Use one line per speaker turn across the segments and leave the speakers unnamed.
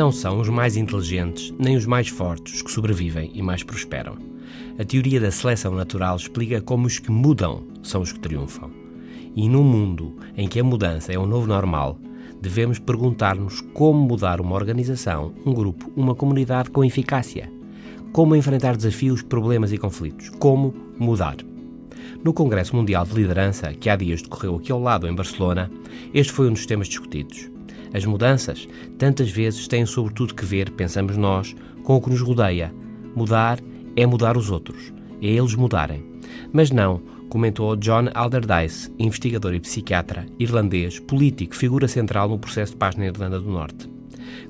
Não são os mais inteligentes nem os mais fortes que sobrevivem e mais prosperam. A teoria da seleção natural explica como os que mudam são os que triunfam. E num mundo em que a mudança é o novo normal, devemos perguntar-nos como mudar uma organização, um grupo, uma comunidade com eficácia. Como enfrentar desafios, problemas e conflitos. Como mudar. No Congresso Mundial de Liderança, que há dias decorreu aqui ao lado em Barcelona, este foi um dos temas discutidos. As mudanças, tantas vezes, têm sobretudo que ver, pensamos nós, com o que nos rodeia. Mudar é mudar os outros, é eles mudarem. Mas não, comentou John Alderdice, investigador e psiquiatra irlandês, político, figura central no processo de paz na Irlanda do Norte.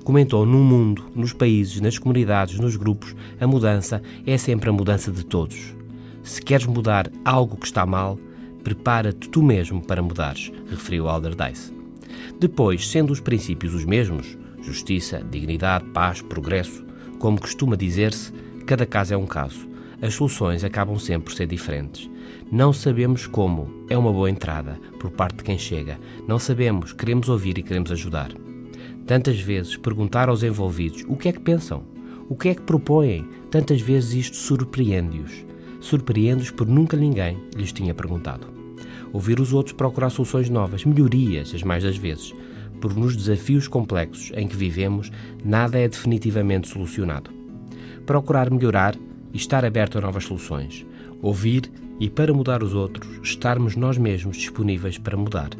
Comentou: no mundo, nos países, nas comunidades, nos grupos, a mudança é sempre a mudança de todos. Se queres mudar algo que está mal, prepara-te tu mesmo para mudares, referiu Alderdice. Depois, sendo os princípios os mesmos, justiça, dignidade, paz, progresso, como costuma dizer-se, cada caso é um caso. As soluções acabam sempre por ser diferentes. Não sabemos como, é uma boa entrada por parte de quem chega. Não sabemos, queremos ouvir e queremos ajudar. Tantas vezes perguntar aos envolvidos o que é que pensam, o que é que propõem, tantas vezes isto surpreende-os. Surpreende-os por nunca ninguém lhes tinha perguntado. Ouvir os outros procurar soluções novas, melhorias, as mais das vezes, por nos desafios complexos em que vivemos, nada é definitivamente solucionado. Procurar melhorar e estar aberto a novas soluções. Ouvir e, para mudar os outros, estarmos nós mesmos disponíveis para mudar.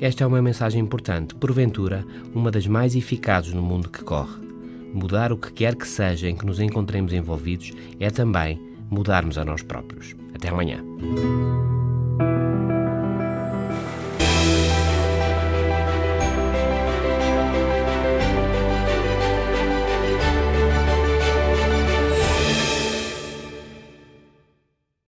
Esta é uma mensagem importante, porventura, uma das mais eficazes no mundo que corre. Mudar o que quer que seja em que nos encontremos envolvidos é também mudarmos a nós próprios. Até amanhã.